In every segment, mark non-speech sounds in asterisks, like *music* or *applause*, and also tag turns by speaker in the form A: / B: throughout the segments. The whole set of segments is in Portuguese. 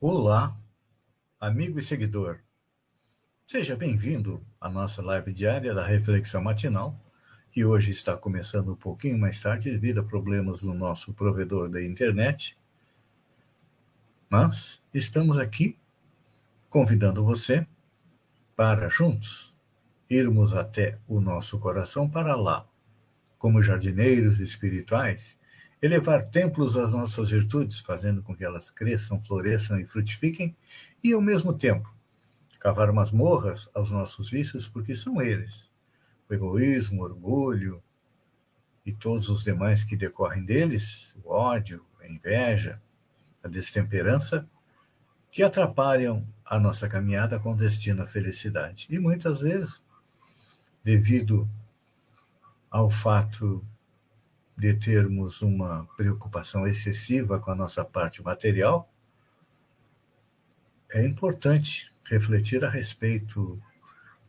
A: Olá, amigo e seguidor. Seja bem-vindo à nossa live diária da Reflexão Matinal, que hoje está começando um pouquinho mais tarde devido a problemas no nosso provedor da internet. Mas estamos aqui convidando você para juntos irmos até o nosso coração para lá, como jardineiros espirituais elevar templos às nossas virtudes, fazendo com que elas cresçam, floresçam e frutifiquem, e ao mesmo tempo cavar masmorras aos nossos vícios, porque são eles, o egoísmo, o orgulho e todos os demais que decorrem deles, o ódio, a inveja, a destemperança, que atrapalham a nossa caminhada com destino à felicidade. E muitas vezes, devido ao fato de termos uma preocupação excessiva com a nossa parte material, é importante refletir a respeito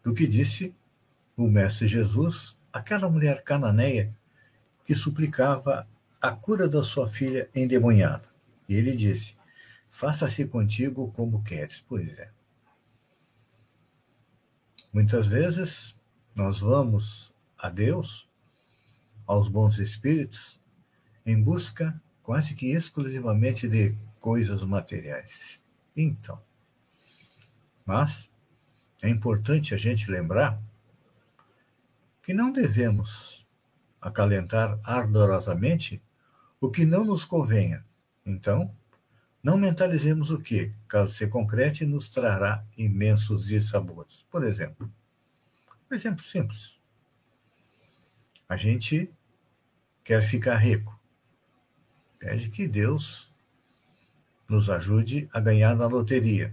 A: do que disse o Mestre Jesus àquela mulher cananeia que suplicava a cura da sua filha endemoniada. E ele disse: Faça-se contigo como queres. Pois é. Muitas vezes nós vamos a Deus aos bons espíritos em busca quase que exclusivamente de coisas materiais. Então, mas é importante a gente lembrar que não devemos acalentar ardorosamente o que não nos convenha. Então, não mentalizemos o que, caso se concrete, nos trará imensos dissabores. Por exemplo, um exemplo simples. A gente quer ficar rico. Pede que Deus nos ajude a ganhar na loteria.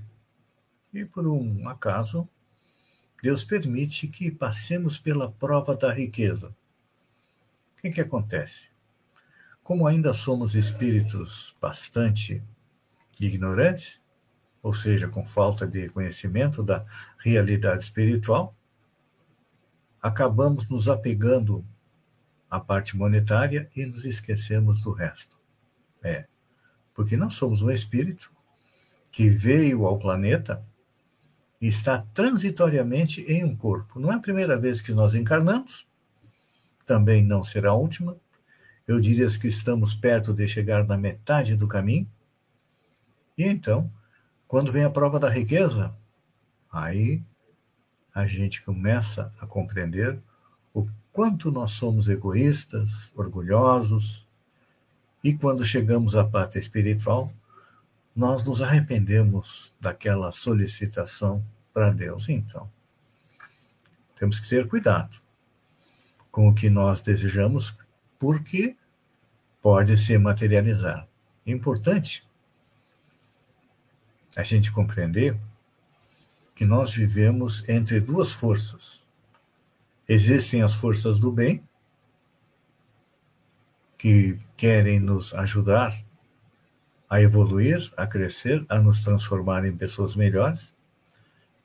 A: E por um acaso, Deus permite que passemos pela prova da riqueza. O que, que acontece? Como ainda somos espíritos bastante ignorantes, ou seja, com falta de conhecimento da realidade espiritual, acabamos nos apegando a parte monetária e nos esquecemos do resto. É, porque nós somos um espírito que veio ao planeta e está transitoriamente em um corpo. Não é a primeira vez que nós encarnamos, também não será a última. Eu diria que estamos perto de chegar na metade do caminho. E então, quando vem a prova da riqueza, aí a gente começa a compreender quanto nós somos egoístas, orgulhosos, e quando chegamos à pátria espiritual, nós nos arrependemos daquela solicitação para Deus. Então, temos que ter cuidado com o que nós desejamos, porque pode se materializar. É importante a gente compreender que nós vivemos entre duas forças Existem as forças do bem, que querem nos ajudar a evoluir, a crescer, a nos transformar em pessoas melhores,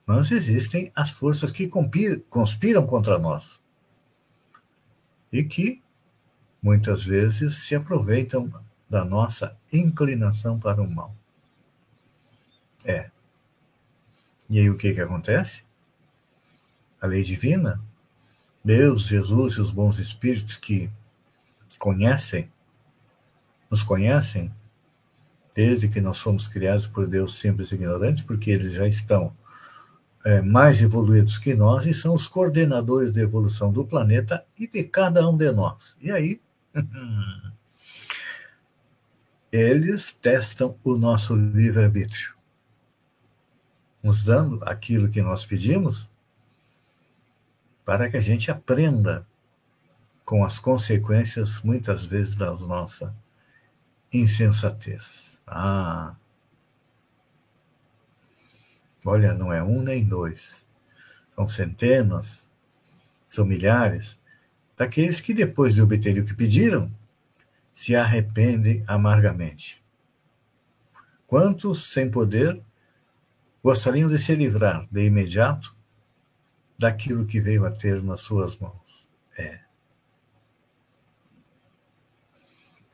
A: mas existem as forças que conspiram contra nós e que muitas vezes se aproveitam da nossa inclinação para o mal. É. E aí o que, que acontece? A lei divina Deus, Jesus e os bons espíritos que conhecem, nos conhecem, desde que nós somos criados por Deus simples e ignorantes, porque eles já estão é, mais evoluídos que nós e são os coordenadores da evolução do planeta e de cada um de nós. E aí, *laughs* eles testam o nosso livre-arbítrio, nos dando aquilo que nós pedimos para que a gente aprenda com as consequências, muitas vezes, da nossa insensatez. Ah, Olha, não é um nem dois, são centenas, são milhares, daqueles que depois de obterem o que pediram, se arrependem amargamente. Quantos, sem poder, gostariam de se livrar de imediato daquilo que veio a ter nas suas mãos? É.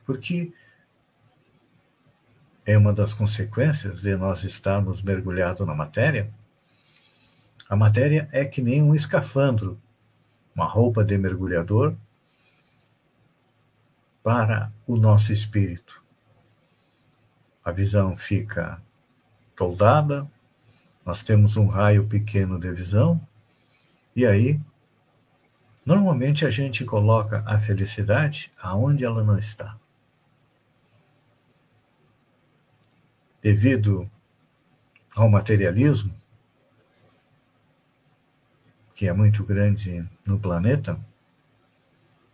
A: Porque é uma das consequências de nós estarmos mergulhados na matéria. A matéria é que nem um escafandro, uma roupa de mergulhador para o nosso espírito a visão fica toldada, nós temos um raio pequeno de visão, e aí, normalmente a gente coloca a felicidade aonde ela não está. Devido ao materialismo, que é muito grande no planeta,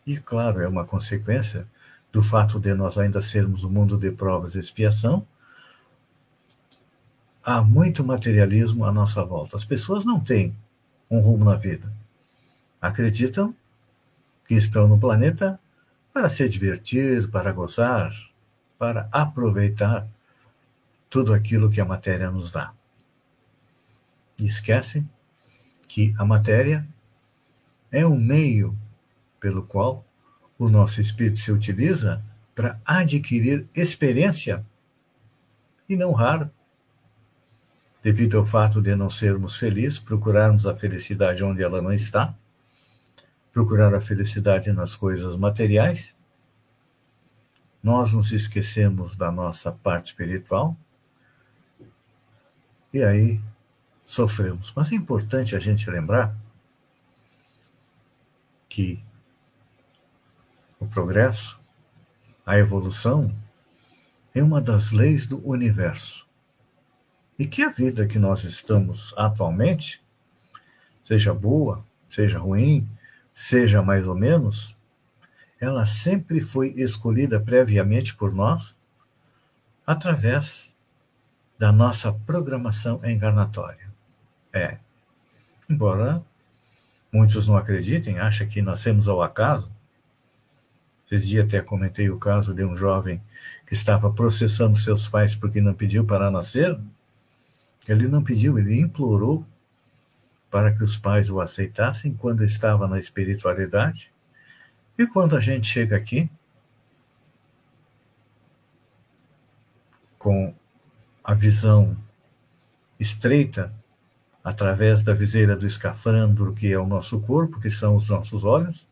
A: e claro, é uma consequência do fato de nós ainda sermos um mundo de provas e expiação, há muito materialismo à nossa volta. As pessoas não têm um rumo na vida. Acreditam que estão no planeta para se divertir, para gozar, para aproveitar tudo aquilo que a matéria nos dá. E esquecem que a matéria é um meio pelo qual o nosso espírito se utiliza para adquirir experiência, e não raro, devido ao fato de não sermos felizes, procurarmos a felicidade onde ela não está, procurar a felicidade nas coisas materiais, nós nos esquecemos da nossa parte espiritual e aí sofremos. Mas é importante a gente lembrar que o progresso, a evolução, é uma das leis do universo. E que a vida que nós estamos atualmente, seja boa, seja ruim, seja mais ou menos, ela sempre foi escolhida previamente por nós através da nossa programação encarnatória. É. Embora muitos não acreditem, acham que nascemos ao acaso, esse dia até comentei o caso de um jovem que estava processando seus pais porque não pediu para nascer. Ele não pediu, ele implorou para que os pais o aceitassem quando estava na espiritualidade. E quando a gente chega aqui, com a visão estreita, através da viseira do escafandro, que é o nosso corpo, que são os nossos olhos,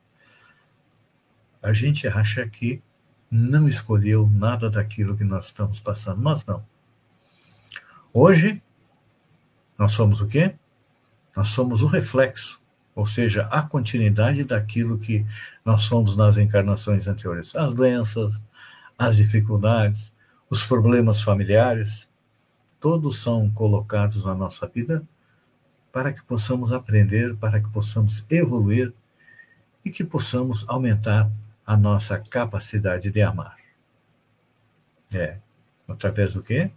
A: a gente acha que não escolheu nada daquilo que nós estamos passando, mas não. Hoje, nós somos o quê? Nós somos o reflexo, ou seja, a continuidade daquilo que nós somos nas encarnações anteriores. As doenças, as dificuldades, os problemas familiares, todos são colocados na nossa vida para que possamos aprender, para que possamos evoluir e que possamos aumentar a nossa capacidade de amar. É. Através do quê?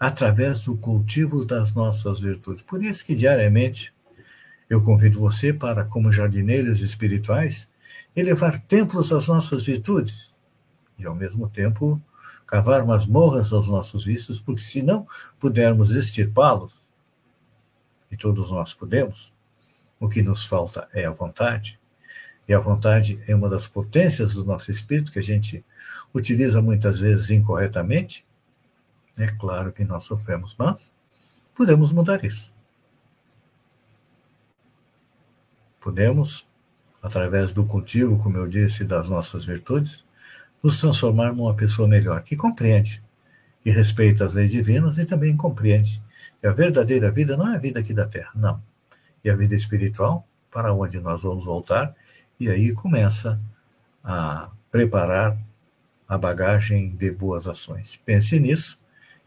A: Através do cultivo das nossas virtudes. Por isso que diariamente eu convido você para, como jardineiros espirituais, elevar templos às nossas virtudes e, ao mesmo tempo, cavar masmorras aos nossos vícios, porque se não pudermos extirpá-los, e todos nós podemos, o que nos falta é a vontade, e a vontade é uma das potências do nosso espírito que a gente utiliza muitas vezes incorretamente. É claro que nós sofremos, mas podemos mudar isso. Podemos, através do cultivo, como eu disse, das nossas virtudes, nos transformar numa pessoa melhor, que compreende e respeita as leis divinas e também compreende que a verdadeira vida não é a vida aqui da Terra, não. E a vida espiritual, para onde nós vamos voltar e aí começa a preparar a bagagem de boas ações. Pense nisso.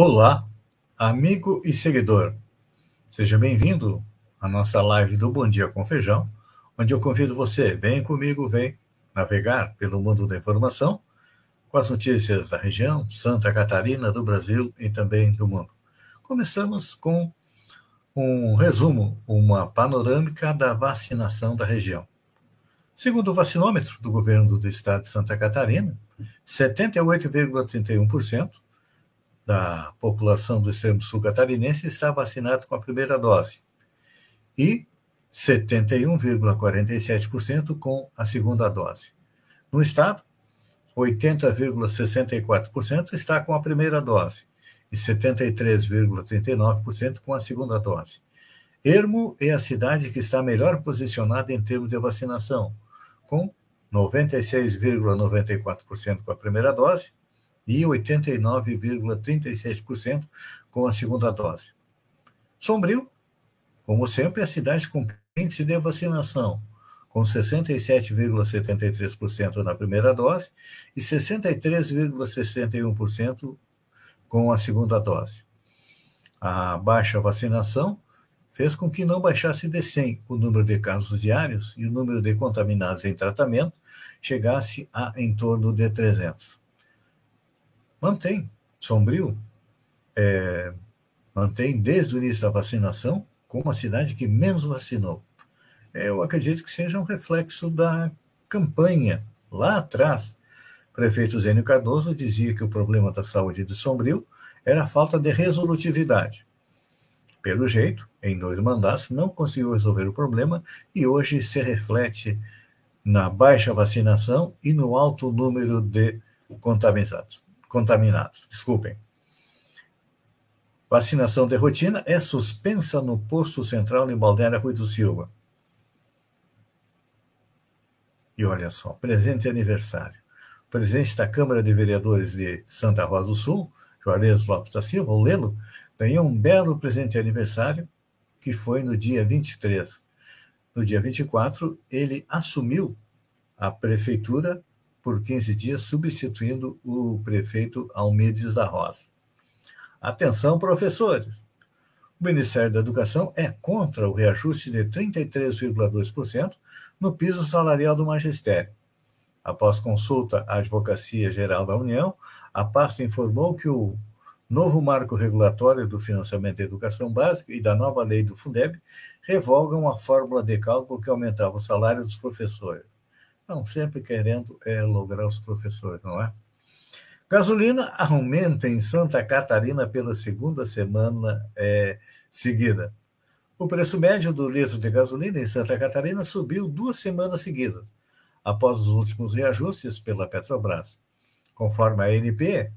A: Olá, amigo e seguidor. Seja bem-vindo à nossa live do Bom Dia com Feijão, onde eu convido você, vem comigo, vem navegar pelo mundo da informação com as notícias da região, Santa Catarina, do Brasil e também do mundo. Começamos com um resumo, uma panorâmica da vacinação da região. Segundo o vacinômetro do governo do estado de Santa Catarina, 78,31% da população do extremo sul catarinense está vacinado com a primeira dose e 71,47% com a segunda dose. No estado, 80,64% está com a primeira dose e 73,39% com a segunda dose. Ermo é a cidade que está melhor posicionada em termos de vacinação, com 96,94% com a primeira dose e 89,36% com a segunda dose. Sombrio, como sempre, é a cidade com índice de vacinação, com 67,73% na primeira dose e 63,61% com a segunda dose. A baixa vacinação fez com que não baixasse de 100 o número de casos diários e o número de contaminados em tratamento chegasse a em torno de 300 mantém Sombrio, é, mantém desde o início da vacinação como a cidade que menos vacinou. É, eu acredito que seja um reflexo da campanha lá atrás. O prefeito Zênio Cardoso dizia que o problema da saúde de Sombrio era a falta de resolutividade. Pelo jeito, em dois mandatos, não conseguiu resolver o problema e hoje se reflete na baixa vacinação e no alto número de contaminados contaminados. Desculpem. Vacinação de rotina é suspensa no posto central em Balneário Rui do Silva. E olha só, presente aniversário. O presidente da Câmara de Vereadores de Santa Rosa do Sul, Juarez Lopes da Silva, o Lelo, ganhou um belo presente aniversário, que foi no dia 23. No dia 24, ele assumiu a prefeitura por 15 dias, substituindo o prefeito Almides da Rosa. Atenção, professores! O Ministério da Educação é contra o reajuste de 33,2% no piso salarial do magistério. Após consulta à Advocacia Geral da União, a pasta informou que o novo marco regulatório do financiamento da educação básica e da nova lei do Fundeb revogam a fórmula de cálculo que aumentava o salário dos professores. Não, sempre querendo é, lograr os professores, não é? Gasolina aumenta em Santa Catarina pela segunda semana é, seguida. O preço médio do litro de gasolina em Santa Catarina subiu duas semanas seguidas, após os últimos reajustes pela Petrobras. Conforme a ANP,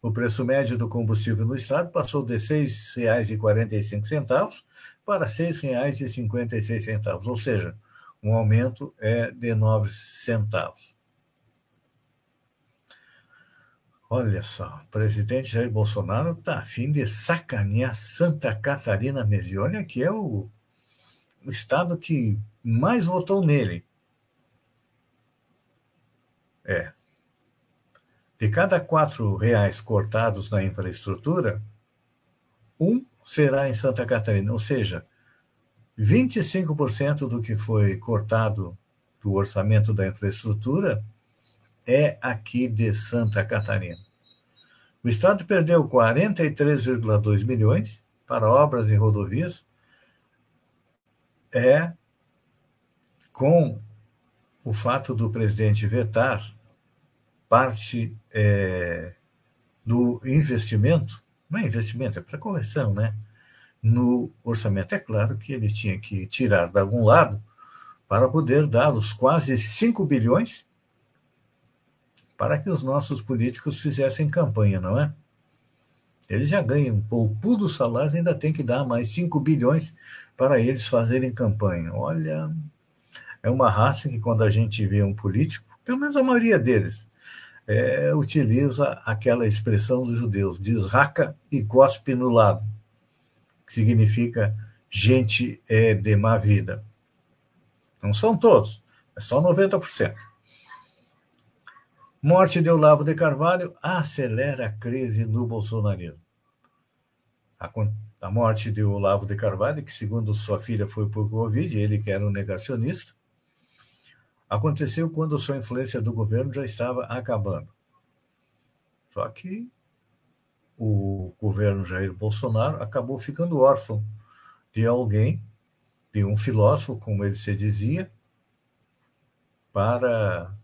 A: o preço médio do combustível no estado passou de R$ 6,45 para R$ 6,56, ou seja, um aumento é de 9 centavos. Olha só, o presidente Jair Bolsonaro está afim de sacanear Santa Catarina olha que é o, o estado que mais votou nele. É. De cada quatro reais cortados na infraestrutura, um será em Santa Catarina. Ou seja, 25% do que foi cortado do orçamento da infraestrutura é aqui de Santa Catarina. O Estado perdeu 43,2 milhões para obras e rodovias, é com o fato do presidente vetar parte é, do investimento, não é investimento, é para correção, né? No orçamento. É claro que ele tinha que tirar de algum lado para poder dar os quase 5 bilhões para que os nossos políticos fizessem campanha, não é? Eles já ganham um pouco do salário, ainda tem que dar mais 5 bilhões para eles fazerem campanha. Olha, é uma raça que quando a gente vê um político, pelo menos a maioria deles, é, utiliza aquela expressão dos judeus, diz raca e cospe no lado significa gente é de má vida. Não são todos, é só 90%. Morte de Olavo de Carvalho acelera a crise no bolsonarismo. a, a morte de Olavo de Carvalho, que segundo sua filha foi por Covid, ele que era um negacionista, aconteceu quando sua influência do governo já estava acabando. Só que o governo Jair Bolsonaro acabou ficando órfão de alguém, de um filósofo, como ele se dizia, para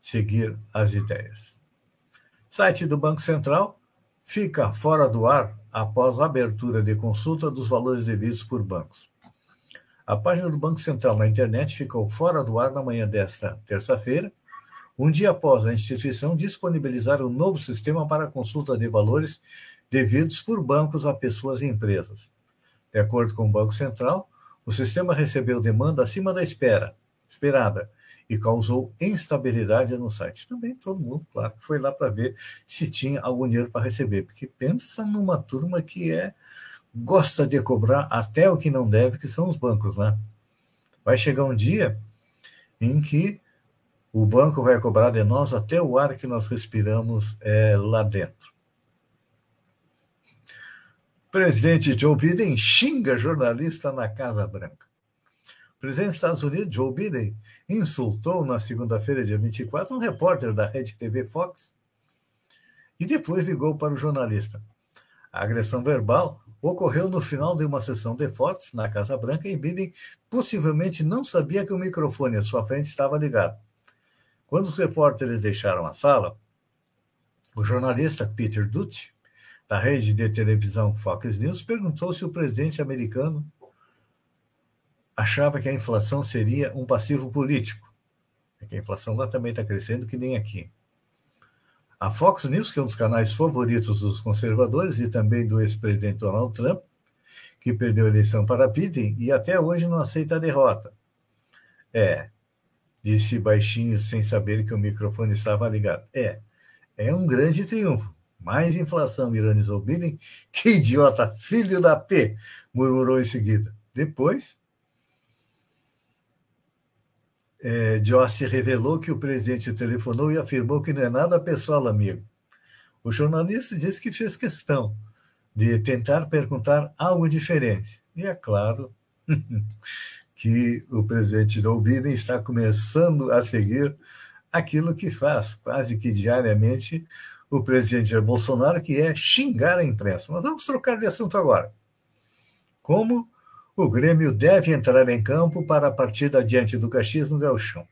A: seguir as ideias. Site do Banco Central fica fora do ar após a abertura de consulta dos valores devidos por bancos. A página do Banco Central na internet ficou fora do ar na manhã desta terça-feira, um dia após a instituição disponibilizar um novo sistema para consulta de valores devidos por bancos a pessoas e empresas. De acordo com o Banco Central, o sistema recebeu demanda acima da espera, esperada e causou instabilidade no site. Também todo mundo, claro, foi lá para ver se tinha algum dinheiro para receber, porque pensa numa turma que é gosta de cobrar até o que não deve, que são os bancos, né? Vai chegar um dia em que o banco vai cobrar de nós até o ar que nós respiramos é, lá dentro. Presidente Joe Biden xinga jornalista na Casa Branca presidente dos Estados Unidos, Joe Biden, insultou na segunda-feira, dia 24, um repórter da rede TV Fox e depois ligou para o jornalista. A agressão verbal ocorreu no final de uma sessão de fotos na Casa Branca e Biden possivelmente não sabia que o microfone à sua frente estava ligado. Quando os repórteres deixaram a sala, o jornalista Peter Dutti, da rede de televisão Fox News, perguntou se o presidente americano achava que a inflação seria um passivo político. É que a inflação lá também está crescendo, que nem aqui. A Fox News, que é um dos canais favoritos dos conservadores e também do ex-presidente Donald Trump, que perdeu a eleição para Biden e até hoje não aceita a derrota. É, disse baixinho sem saber que o microfone estava ligado. É, é um grande triunfo. Mais inflação, ironizou Biden. *laughs* Que idiota, filho da P, murmurou em seguida. Depois, é, Jossi revelou que o presidente telefonou e afirmou que não é nada pessoal, amigo. O jornalista disse que fez questão de tentar perguntar algo diferente. E é claro *laughs* que o presidente Joe Biden está começando a seguir aquilo que faz quase que diariamente o presidente Jair Bolsonaro, que é xingar a imprensa. Mas vamos trocar de assunto agora. Como o Grêmio deve entrar em campo para a partida diante do Caxias no Gauchão.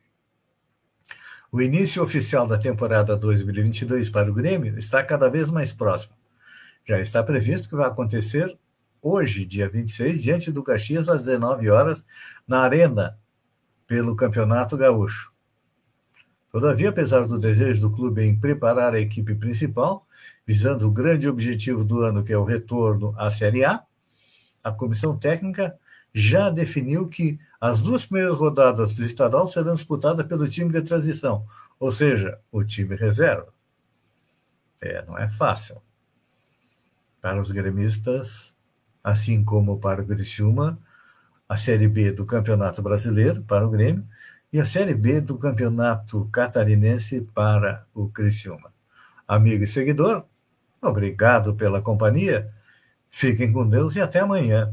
A: O início oficial da temporada 2022 para o Grêmio está cada vez mais próximo. Já está previsto que vai acontecer hoje, dia 26, diante do Caxias, às 19 horas, na Arena, pelo Campeonato Gaúcho. Todavia, apesar do desejo do clube em preparar a equipe principal, visando o grande objetivo do ano, que é o retorno à Série A, a comissão técnica já definiu que as duas primeiras rodadas do estadual serão disputadas pelo time de transição, ou seja, o time reserva. É, não é fácil. Para os gremistas, assim como para o Criciúma, a Série B do Campeonato Brasileiro para o Grêmio e a Série B do Campeonato Catarinense para o Criciúma. Amigo e seguidor, obrigado pela companhia. Fiquem com Deus e até amanhã,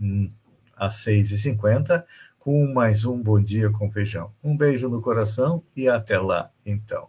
A: hum, às 6h50, com mais um Bom Dia com Feijão. Um beijo no coração e até lá, então.